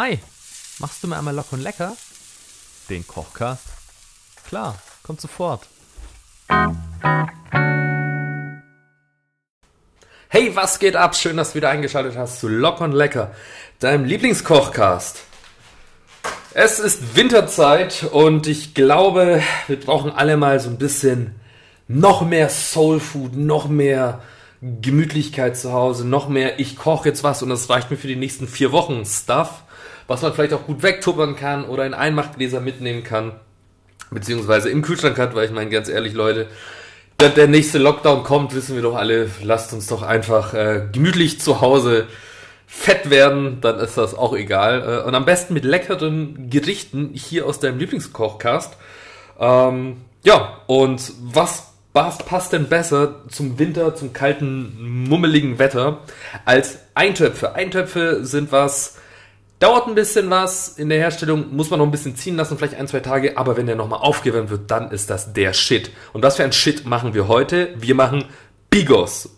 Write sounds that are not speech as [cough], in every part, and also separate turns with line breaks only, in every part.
Hi, machst du mir einmal locker und lecker? Den Kochcast? Klar, kommt sofort. Hey, was geht ab? Schön, dass du wieder eingeschaltet hast zu Lock und Lecker, deinem Lieblingskochcast. Es ist Winterzeit und ich glaube, wir brauchen alle mal so ein bisschen noch mehr Soulfood, noch mehr Gemütlichkeit zu Hause, noch mehr ich koche jetzt was und das reicht mir für die nächsten vier Wochen Stuff, was man vielleicht auch gut wegtuppern kann oder in Einmachgläser mitnehmen kann, beziehungsweise im Kühlschrank hat, weil ich meine ganz ehrlich Leute, der, der nächste Lockdown kommt, wissen wir doch alle, lasst uns doch einfach äh, gemütlich zu Hause fett werden, dann ist das auch egal. Äh, und am besten mit leckeren Gerichten hier aus deinem Lieblingskochcast. Ähm, ja, und was was passt denn besser zum Winter, zum kalten, mummeligen Wetter als Eintöpfe? Eintöpfe sind was, dauert ein bisschen was in der Herstellung, muss man noch ein bisschen ziehen lassen, vielleicht ein, zwei Tage, aber wenn der nochmal aufgewärmt wird, dann ist das der Shit. Und was für ein Shit machen wir heute? Wir machen Bigos.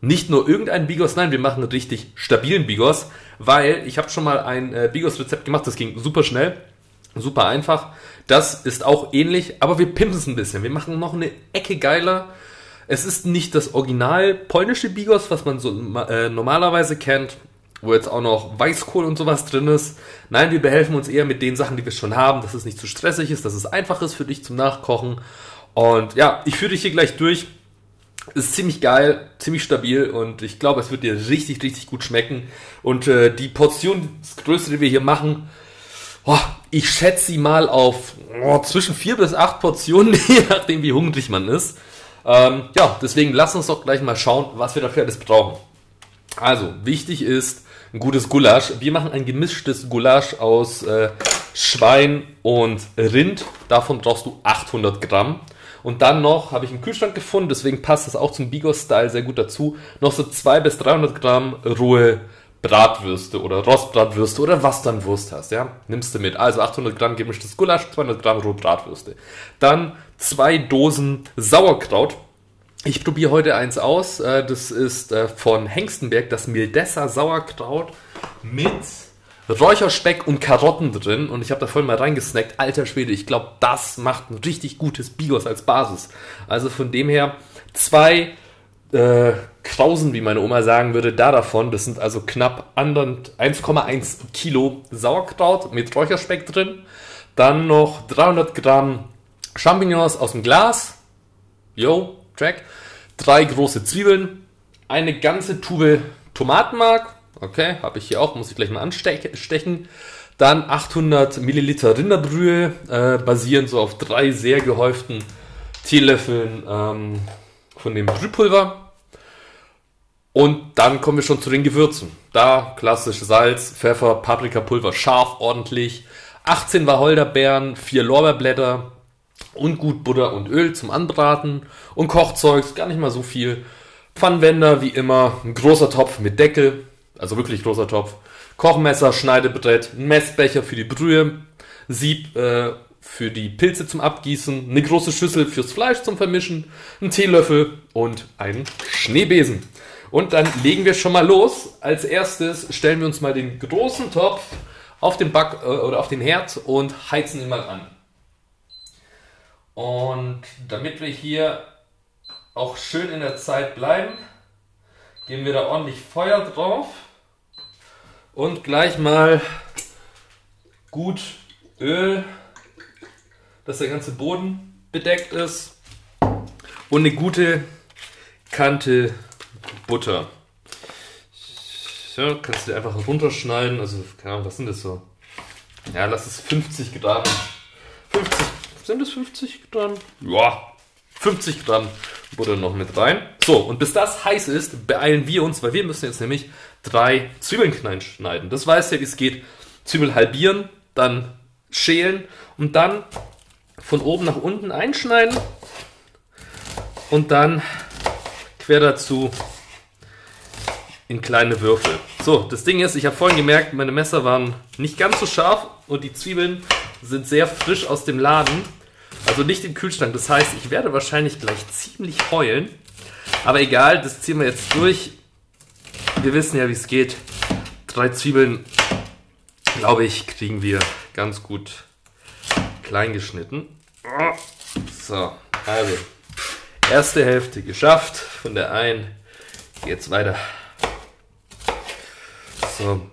Nicht nur irgendeinen Bigos, nein, wir machen einen richtig stabilen Bigos, weil ich habe schon mal ein äh, Bigos-Rezept gemacht, das ging super schnell, super einfach. Das ist auch ähnlich, aber wir pimpen es ein bisschen. Wir machen noch eine Ecke geiler. Es ist nicht das original polnische Bigos, was man so äh, normalerweise kennt, wo jetzt auch noch Weißkohl und sowas drin ist. Nein, wir behelfen uns eher mit den Sachen, die wir schon haben, dass es nicht zu stressig ist, dass es einfach ist für dich zum Nachkochen. Und ja, ich führe dich hier gleich durch. Ist ziemlich geil, ziemlich stabil und ich glaube, es wird dir richtig, richtig gut schmecken. Und äh, die Portion, das größte, die wir hier machen, oh, ich schätze sie mal auf oh, zwischen vier bis acht Portionen, [laughs] je nachdem wie hungrig man ist. Ähm, ja, deswegen lass uns doch gleich mal schauen, was wir dafür alles brauchen. Also, wichtig ist ein gutes Gulasch. Wir machen ein gemischtes Gulasch aus äh, Schwein und Rind. Davon brauchst du 800 Gramm. Und dann noch, habe ich im Kühlschrank gefunden, deswegen passt das auch zum Bigos-Style sehr gut dazu, noch so 200 bis 300 Gramm rohe Bratwürste oder Rostbratwürste oder was dann Wurst hast, ja, nimmst du mit. Also 800 Gramm gemischtes Gulasch, 200 Gramm rohe Bratwürste. Dann zwei Dosen Sauerkraut. Ich probiere heute eins aus. Äh, das ist äh, von Hengstenberg, das Mildesser Sauerkraut mit Räucherspeck und Karotten drin. Und ich habe da voll mal reingesnackt. Alter Schwede, ich glaube, das macht ein richtig gutes Bigos als Basis. Also von dem her zwei äh, Krausen, wie meine Oma sagen würde, da davon. Das sind also knapp 1,1 Kilo Sauerkraut mit Räucherspeck drin. Dann noch 300 Gramm Champignons aus dem Glas. Yo, Track. Drei große Zwiebeln. Eine ganze Tube Tomatenmark. Okay, habe ich hier auch, muss ich gleich mal anstechen. Dann 800 Milliliter Rinderbrühe, äh, basierend so auf drei sehr gehäuften Teelöffeln ähm, von dem Brühpulver. Und dann kommen wir schon zu den Gewürzen. Da klassisch Salz, Pfeffer, Paprikapulver, scharf, ordentlich. 18 Wacholderbeeren, 4 Lorbeerblätter und gut Butter und Öl zum Anbraten. Und Kochzeugs, gar nicht mal so viel. Pfannwender, wie immer, ein großer Topf mit Deckel, also wirklich großer Topf. Kochmesser, Schneidebrett, ein Messbecher für die Brühe, Sieb äh, für die Pilze zum Abgießen, eine große Schüssel fürs Fleisch zum Vermischen, ein Teelöffel und einen Schneebesen. Und dann legen wir schon mal los. Als erstes stellen wir uns mal den großen Topf auf den Back äh, oder auf den Herd und heizen ihn mal an. Und damit wir hier auch schön in der Zeit bleiben, geben wir da ordentlich Feuer drauf und gleich mal gut Öl, dass der ganze Boden bedeckt ist und eine gute Kante Butter. Ja, kannst du einfach runterschneiden. Also, keine Ahnung, was sind das so? Ja, lass es 50 Gramm. 50, sind es 50 Gramm? Ja, 50 Gramm Butter noch mit rein. So, und bis das heiß ist, beeilen wir uns, weil wir müssen jetzt nämlich drei Zwiebeln klein schneiden. Das weiß ja, wie es geht. Zwiebel halbieren, dann schälen und dann von oben nach unten einschneiden und dann quer dazu in kleine Würfel. So, das Ding ist, ich habe vorhin gemerkt, meine Messer waren nicht ganz so scharf und die Zwiebeln sind sehr frisch aus dem Laden. Also nicht im Kühlschrank. Das heißt, ich werde wahrscheinlich gleich ziemlich heulen. Aber egal, das ziehen wir jetzt durch. Wir wissen ja, wie es geht. Drei Zwiebeln glaube ich, kriegen wir ganz gut klein geschnitten. So, also, erste Hälfte geschafft. Von der einen geht's weiter. So.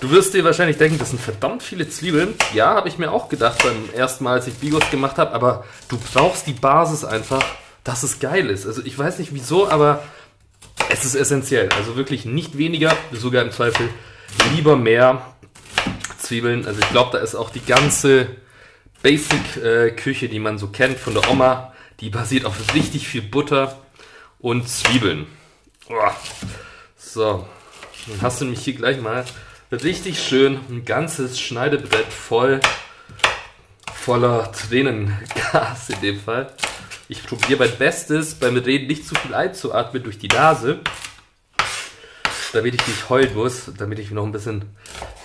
Du wirst dir wahrscheinlich denken, das sind verdammt viele Zwiebeln. Ja, habe ich mir auch gedacht beim ersten Mal, als ich Bigos gemacht habe. Aber du brauchst die Basis einfach, dass es geil ist. Also ich weiß nicht wieso, aber es ist essentiell. Also wirklich nicht weniger, sogar im Zweifel lieber mehr Zwiebeln. Also ich glaube, da ist auch die ganze Basic-Küche, die man so kennt von der Oma, die basiert auf richtig viel Butter und Zwiebeln. So, dann hast du nämlich hier gleich mal richtig schön ein ganzes Schneidebrett voll voller Tränengas [laughs] in dem Fall. Ich probiere mein Bestes, beim Reden nicht zu viel einzuatmen durch die Nase, damit ich nicht heulen muss, damit ich noch ein bisschen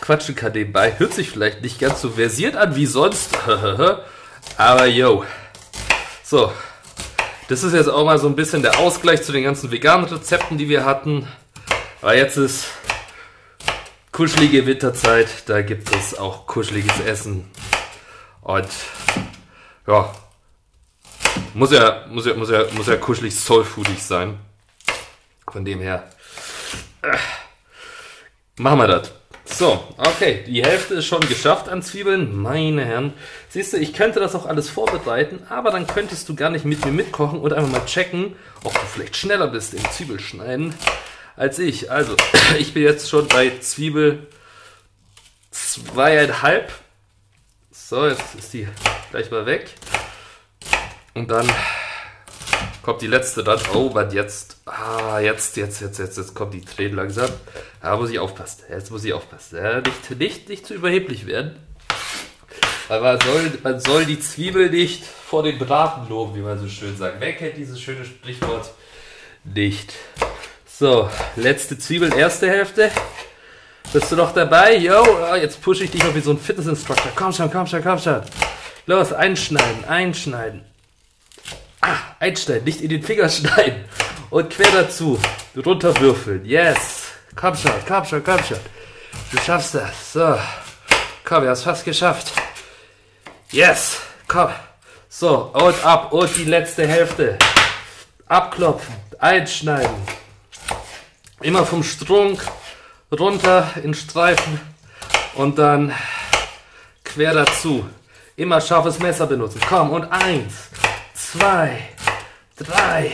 quatschen kann nebenbei. Hört sich vielleicht nicht ganz so versiert an wie sonst, [laughs] aber yo. So, das ist jetzt auch mal so ein bisschen der Ausgleich zu den ganzen veganen Rezepten, die wir hatten. Aber jetzt ist kuschelige Winterzeit, da gibt es auch kuscheliges Essen. Und ja, muss ja, muss ja, muss ja, muss ja kuschelig soulfoodig sein. Von dem her. Äh, machen wir das. So, okay, die Hälfte ist schon geschafft an Zwiebeln. Meine Herren. Siehst du, ich könnte das auch alles vorbereiten, aber dann könntest du gar nicht mit mir mitkochen und einfach mal checken, ob du vielleicht schneller bist im Zwiebelschneiden als ich. Also, [clears throat] ich bin jetzt schon bei Zwiebel zweieinhalb. So, jetzt ist die gleich mal weg. Und dann kommt die letzte dann. Oh, was jetzt? Ah, jetzt, jetzt, jetzt, jetzt, jetzt kommt die Tränen langsam. Da muss ich aufpassen. Jetzt muss ich aufpassen. Ja, nicht, nicht, nicht zu überheblich werden. Weil man soll, man soll die Zwiebel nicht vor den Braten loben, wie man so schön sagt. Wer kennt dieses schöne Sprichwort nicht? So, letzte Zwiebel, erste Hälfte. Bist du noch dabei? Yo, ah, jetzt pushe ich dich noch wie so ein Fitnessinstructor. Komm schon, komm schon, komm schon. Los, einschneiden, einschneiden. Ah, einschneiden, nicht in den Finger [laughs] schneiden. Und quer dazu. Runterwürfeln. Yes. Komm schon, komm schon, komm schon. Du schaffst das. So. Komm, wir haben es fast geschafft. Yes. Komm. So, und ab. Und die letzte Hälfte. Abklopfen. Einschneiden. Immer vom Strunk runter in Streifen. Und dann quer dazu. Immer scharfes Messer benutzen. Komm, und eins zwei, drei,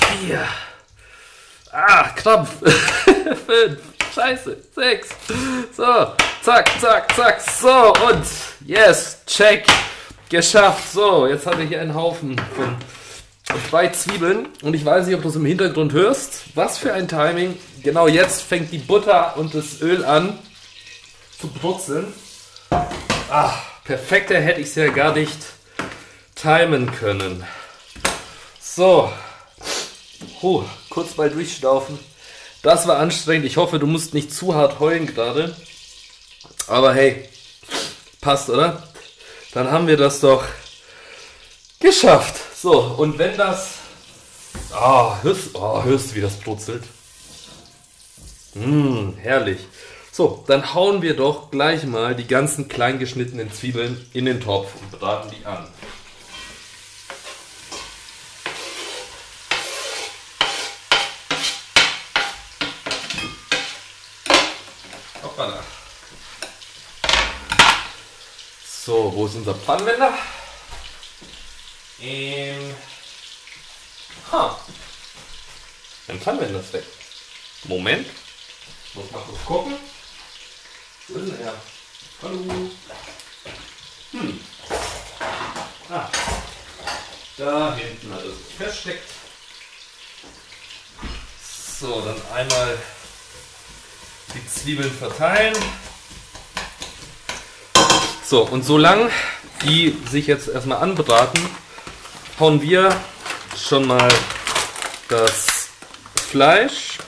vier, ah, Krampf, [laughs] fünf, scheiße, sechs, so, zack, zack, zack, so. Und yes, check, geschafft, so, jetzt habe ich hier einen Haufen von zwei Zwiebeln und ich weiß nicht, ob du es im Hintergrund hörst, was für ein Timing, genau jetzt fängt die Butter und das Öl an zu brutzeln, ah, perfekter hätte ich es ja gar nicht timen können. So. Huh, kurz mal durchschnaufen. Das war anstrengend. Ich hoffe, du musst nicht zu hart heulen gerade. Aber hey, passt, oder? Dann haben wir das doch geschafft. So, und wenn das... Ah, hörst, oh, hörst du, wie das brutzelt? Mmh, herrlich. So, dann hauen wir doch gleich mal die ganzen klein geschnittenen Zwiebeln in den Topf und braten die an. So, wo ist unser Pfannenwender? Ähm. Ha. Mein Pfannenwender ist weg. Moment. Ich muss mal kurz gucken. Wo ist denn er? Hallo. Hm. Ah. Da hinten hat es versteckt. So, dann einmal die Zwiebeln verteilen. So, und solange die sich jetzt erstmal anbraten, hauen wir schon mal das Fleisch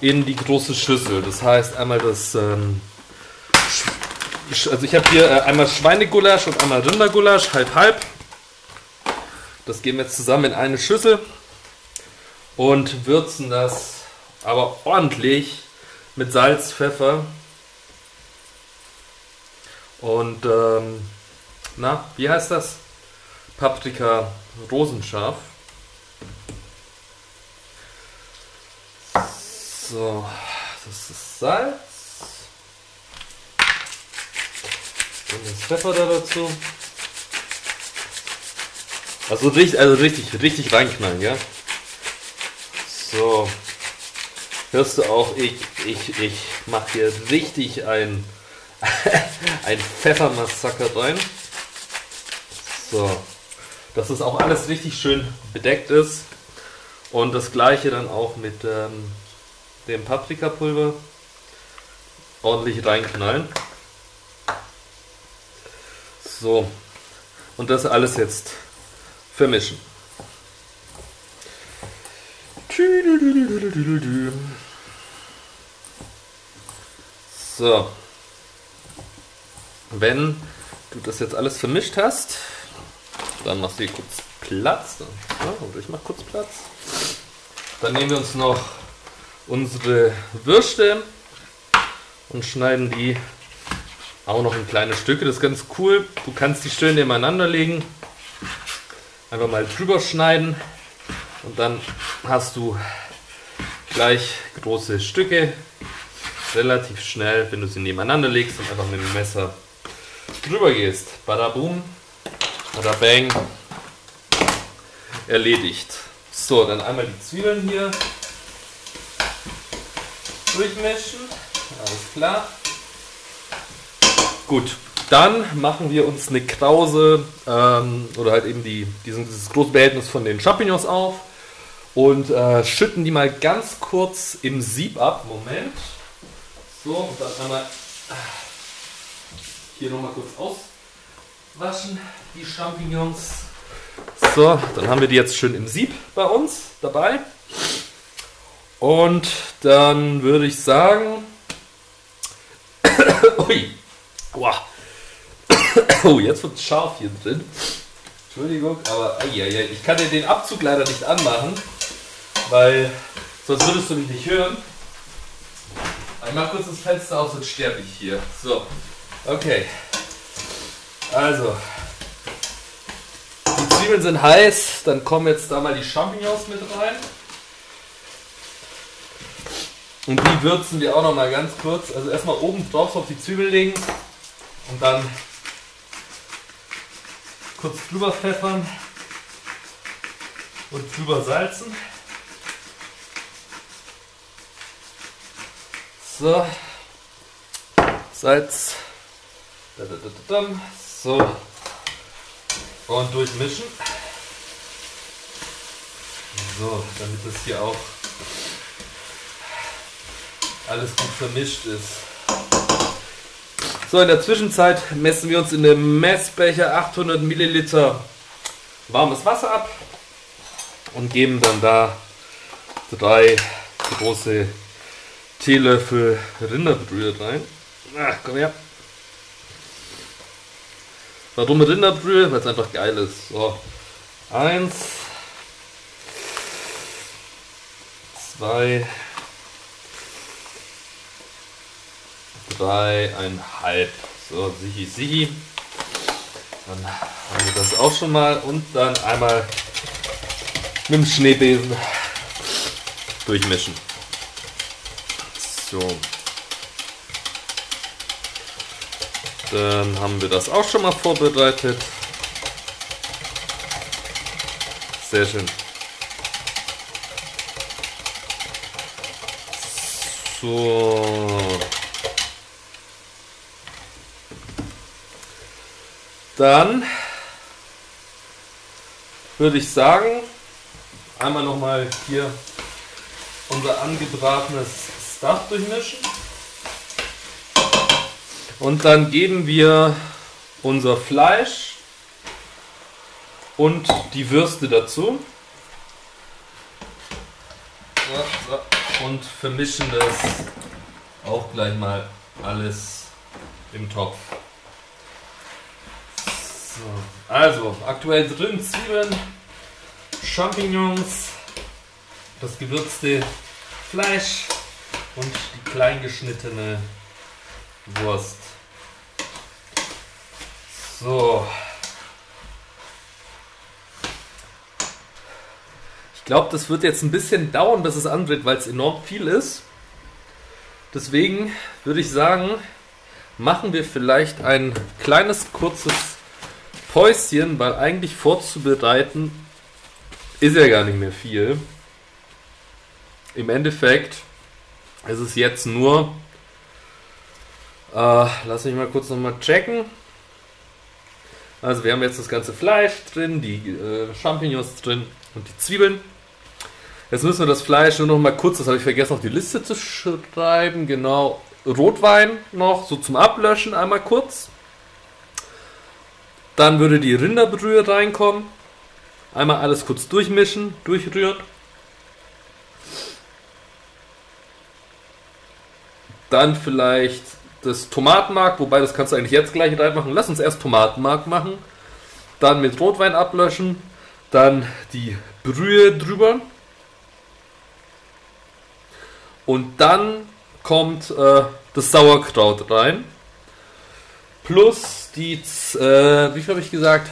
in die große Schüssel. Das heißt einmal das, ähm, also ich habe hier äh, einmal Schweinegulasch und einmal Rindergulasch, halb halb. Das geben wir jetzt zusammen in eine Schüssel und würzen das aber ordentlich mit Salz, Pfeffer und ähm, na, wie heißt das? Paprika rosenscharf. So, das ist Salz. Und das Pfeffer da dazu. Also richtig, also richtig, richtig reinknallen, ja? So. Hörst du auch, ich, ich, ich mache hier richtig ein, [laughs] ein Pfeffermassaker rein. So. Dass das auch alles richtig schön bedeckt ist. Und das gleiche dann auch mit ähm, dem Paprikapulver. Ordentlich reinknallen. So. Und das alles jetzt vermischen. So. Wenn du das jetzt alles vermischt hast, dann machst du hier kurz Platz. Ja, und ich mach kurz Platz. Dann nehmen wir uns noch unsere Würste und schneiden die auch noch in kleine Stücke. Das ist ganz cool. Du kannst die schön nebeneinander legen. Einfach mal drüber schneiden und dann hast du gleich große Stücke. Relativ schnell, wenn du sie nebeneinander legst und einfach mit dem Messer drüber gehst. Bada boom, bada bang. Erledigt. So, dann einmal die Zwiebeln hier durchmischen. Alles klar. Gut, dann machen wir uns eine Krause ähm, oder halt eben die, diesen, dieses große Behältnis von den Champignons auf und äh, schütten die mal ganz kurz im Sieb ab. Moment. So, und dann einmal hier nochmal kurz auswaschen, die Champignons. So, dann haben wir die jetzt schön im Sieb bei uns dabei. Und dann würde ich sagen. [coughs] Ui. Wow. [coughs] Oh, jetzt wird es scharf hier drin. Entschuldigung, aber ai, ich kann dir den Abzug leider nicht anmachen, weil sonst würdest du mich nicht hören. Ich mach kurz das Fenster auf, sonst sterbe ich hier. So, okay. Also, die Zwiebeln sind heiß, dann kommen jetzt da mal die Champignons mit rein. Und die würzen wir auch noch mal ganz kurz. Also erstmal oben drauf auf die Zwiebel legen und dann kurz drüber pfeffern und drüber salzen. So, Salz. So, und durchmischen. So, damit das hier auch alles gut vermischt ist. So, in der Zwischenzeit messen wir uns in dem Messbecher 800 Milliliter warmes Wasser ab und geben dann da drei große Teelöffel Rinderbrühe rein. Ach, komm her. Warum Rinderbrühe? Weil es einfach geil ist. So, eins, zwei, dreieinhalb. So, sichi, sichi. Dann haben wir das auch schon mal und dann einmal mit dem Schneebesen durchmischen. So. Dann haben wir das auch schon mal vorbereitet. Sehr schön. So. Dann würde ich sagen, einmal nochmal hier unser angebratenes Stuff durchmischen. Und dann geben wir unser Fleisch und die Würste dazu. Und vermischen das auch gleich mal alles im Topf. So, also, aktuell drin Zwiebeln, Champignons, das gewürzte Fleisch und die klein geschnittene Wurst. So. Ich glaube, das wird jetzt ein bisschen dauern, bis es antritt, weil es enorm viel ist. Deswegen würde ich sagen, machen wir vielleicht ein kleines, kurzes Päuschen, weil eigentlich vorzubereiten ist ja gar nicht mehr viel. Im Endeffekt ist es jetzt nur, äh, lass mich mal kurz nochmal checken. Also wir haben jetzt das ganze Fleisch drin, die äh, Champignons drin und die Zwiebeln. Jetzt müssen wir das Fleisch nur noch mal kurz, das habe ich vergessen, auf die Liste zu schreiben. Genau, Rotwein noch, so zum Ablöschen einmal kurz. Dann würde die Rinderbrühe reinkommen. Einmal alles kurz durchmischen, durchrühren. Dann vielleicht das Tomatenmark, wobei das kannst du eigentlich jetzt gleich reinmachen. Lass uns erst Tomatenmark machen. Dann mit Rotwein ablöschen. Dann die Brühe drüber. Und dann kommt äh, das Sauerkraut rein. Plus die, äh, wie viel habe ich gesagt?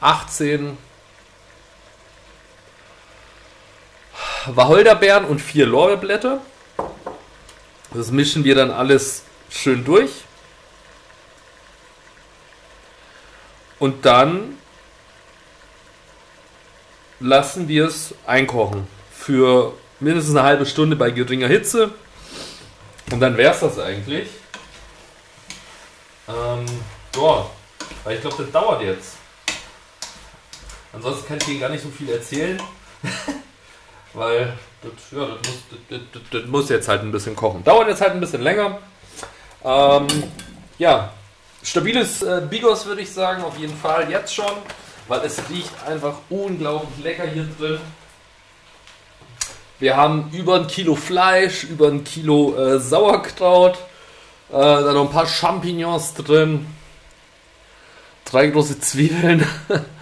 18 Wacholderbeeren und vier Lorbeerblätter. Das mischen wir dann alles schön durch. Und dann lassen wir es einkochen für mindestens eine halbe Stunde bei geringer Hitze. Und dann wäre es das eigentlich. Ähm, ja, weil ich glaube, das dauert jetzt. Ansonsten kann ich Ihnen gar nicht so viel erzählen. [laughs] weil das, ja, das, muss, das, das, das, muss jetzt halt ein bisschen kochen. Dauert jetzt halt ein bisschen länger. Ähm, ja, stabiles äh, Bigos würde ich sagen, auf jeden Fall jetzt schon, weil es riecht einfach unglaublich lecker hier drin. Wir haben über ein Kilo Fleisch, über ein Kilo äh, Sauerkraut, äh, dann noch ein paar Champignons drin, drei große Zwiebeln, [laughs]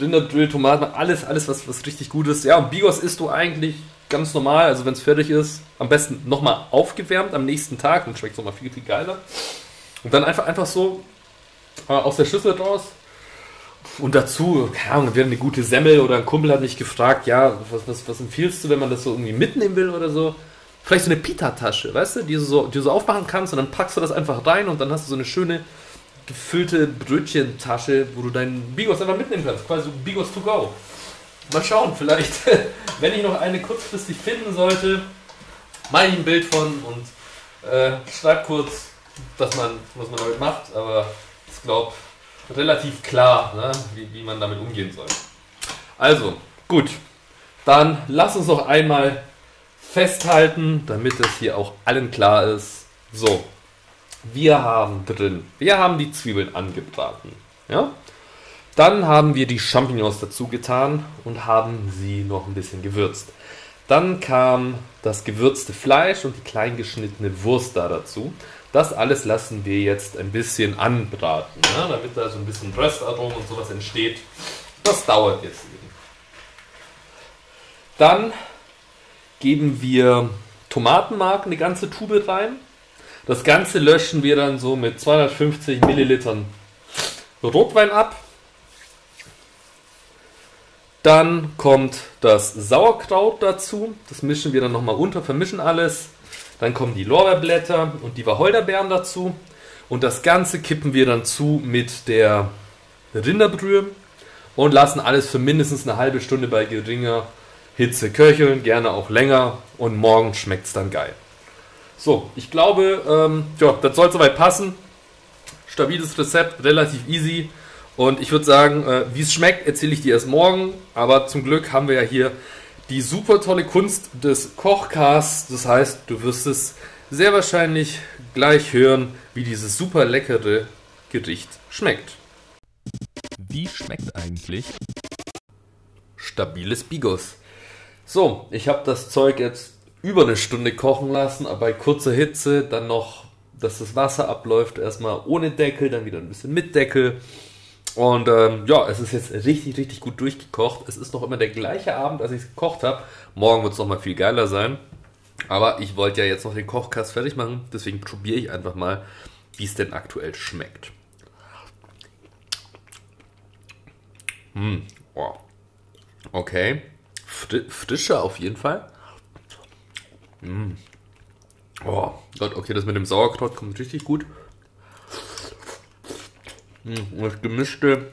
Rinderbrühe, Tomaten, alles, alles was, was richtig gut ist. Ja, und Bigos isst du eigentlich ganz normal, also wenn es fertig ist, am besten nochmal aufgewärmt am nächsten Tag, dann schmeckt es nochmal viel, viel geiler. Und dann einfach, einfach so äh, aus der Schüssel raus. Und dazu, keine Ahnung, wir haben eine gute Semmel oder ein Kumpel hat mich gefragt, ja, was, was, was empfiehlst du, wenn man das so irgendwie mitnehmen will oder so? Vielleicht so eine Pita-Tasche, weißt du, die du, so, die du so aufmachen kannst und dann packst du das einfach rein und dann hast du so eine schöne gefüllte Brötchentasche, wo du deinen Bigos einfach mitnehmen kannst. Quasi Bigos to go. Mal schauen, vielleicht, [laughs] wenn ich noch eine kurzfristig finden sollte, mache ich ein Bild von und äh, schreib kurz, was man, was man damit macht. Aber ich glaube, relativ klar, ne, wie, wie man damit umgehen soll. Also, gut. Dann lass uns noch einmal festhalten, damit es hier auch allen klar ist. So, wir haben drin, wir haben die Zwiebeln angebraten. Ja? Dann haben wir die Champignons dazu getan und haben sie noch ein bisschen gewürzt. Dann kam das gewürzte Fleisch und die klein geschnittene Wurst da dazu. Das alles lassen wir jetzt ein bisschen anbraten, ne? damit da so ein bisschen Röstarom und sowas entsteht. Das dauert jetzt eben. Dann geben wir Tomatenmark eine ganze Tube rein. Das Ganze löschen wir dann so mit 250 Millilitern Rotwein ab. Dann kommt das Sauerkraut dazu. Das mischen wir dann nochmal unter, vermischen alles. Dann kommen die Lorbeerblätter und die Wacholderbeeren dazu. Und das Ganze kippen wir dann zu mit der Rinderbrühe und lassen alles für mindestens eine halbe Stunde bei geringer Hitze köcheln, gerne auch länger. Und morgen schmeckt es dann geil. So, ich glaube, ähm, ja, das soll soweit passen. Stabiles Rezept, relativ easy. Und ich würde sagen, äh, wie es schmeckt, erzähle ich dir erst morgen. Aber zum Glück haben wir ja hier die super tolle Kunst des Kochcasts. Das heißt, du wirst es sehr wahrscheinlich gleich hören, wie dieses super leckere Gericht schmeckt.
Wie schmeckt eigentlich
stabiles Bigos? So, ich habe das Zeug jetzt über eine Stunde kochen lassen, aber bei kurzer Hitze dann noch, dass das Wasser abläuft, erstmal ohne Deckel, dann wieder ein bisschen mit Deckel. Und ähm, ja, es ist jetzt richtig, richtig gut durchgekocht. Es ist noch immer der gleiche Abend, als ich es gekocht habe. Morgen wird es nochmal viel geiler sein. Aber ich wollte ja jetzt noch den Kochkast fertig machen, deswegen probiere ich einfach mal, wie es denn aktuell schmeckt. Hm, oh. Okay. Fri frischer auf jeden Fall. Mm. Oh Gott, okay, das mit dem Sauerkraut kommt richtig gut. Mm, das gemischte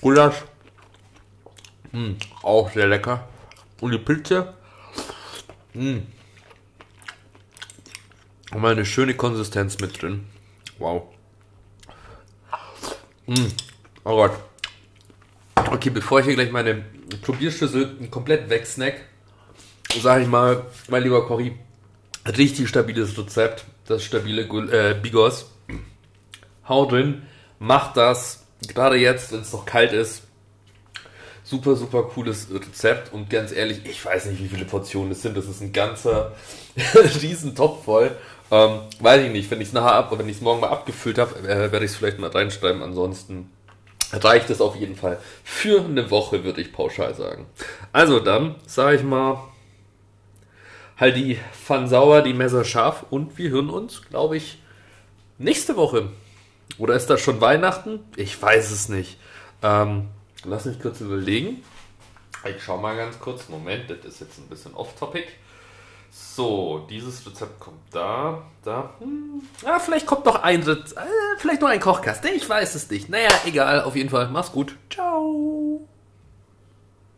Gulasch. Mm, auch sehr lecker. Und die Pilze. Mm. Und mal eine schöne Konsistenz mit drin. Wow. Mm. Oh Gott. Okay, bevor ich hier gleich meine Probierschüssel komplett wegsnack, sage ich mal, mein lieber Cory, richtig stabiles Rezept, das stabile äh, Bigos. Hau drin, mach das, gerade jetzt, wenn es noch kalt ist. Super, super cooles Rezept und ganz ehrlich, ich weiß nicht, wie viele Portionen es sind. Das ist ein ganzer [laughs] riesen Topf voll. Ähm, weiß ich nicht, wenn ich es nachher ab, wenn ich es morgen mal abgefüllt habe, äh, werde ich es vielleicht mal reinschreiben. Ansonsten reicht es auf jeden Fall für eine Woche, würde ich pauschal sagen. Also dann, sage ich mal, halt die Pfann sauer, die Messer scharf und wir hören uns, glaube ich, nächste Woche. Oder ist das schon Weihnachten? Ich weiß es nicht. Ähm, lass mich kurz überlegen. Ich schau mal ganz kurz. Moment, das ist jetzt ein bisschen off-topic. So, dieses Rezept kommt da, da. Hm, ja, vielleicht kommt noch ein Rezept, äh, vielleicht noch ein Kochkast. Ich weiß es nicht. Naja, egal, auf jeden Fall. Mach's gut. Ciao.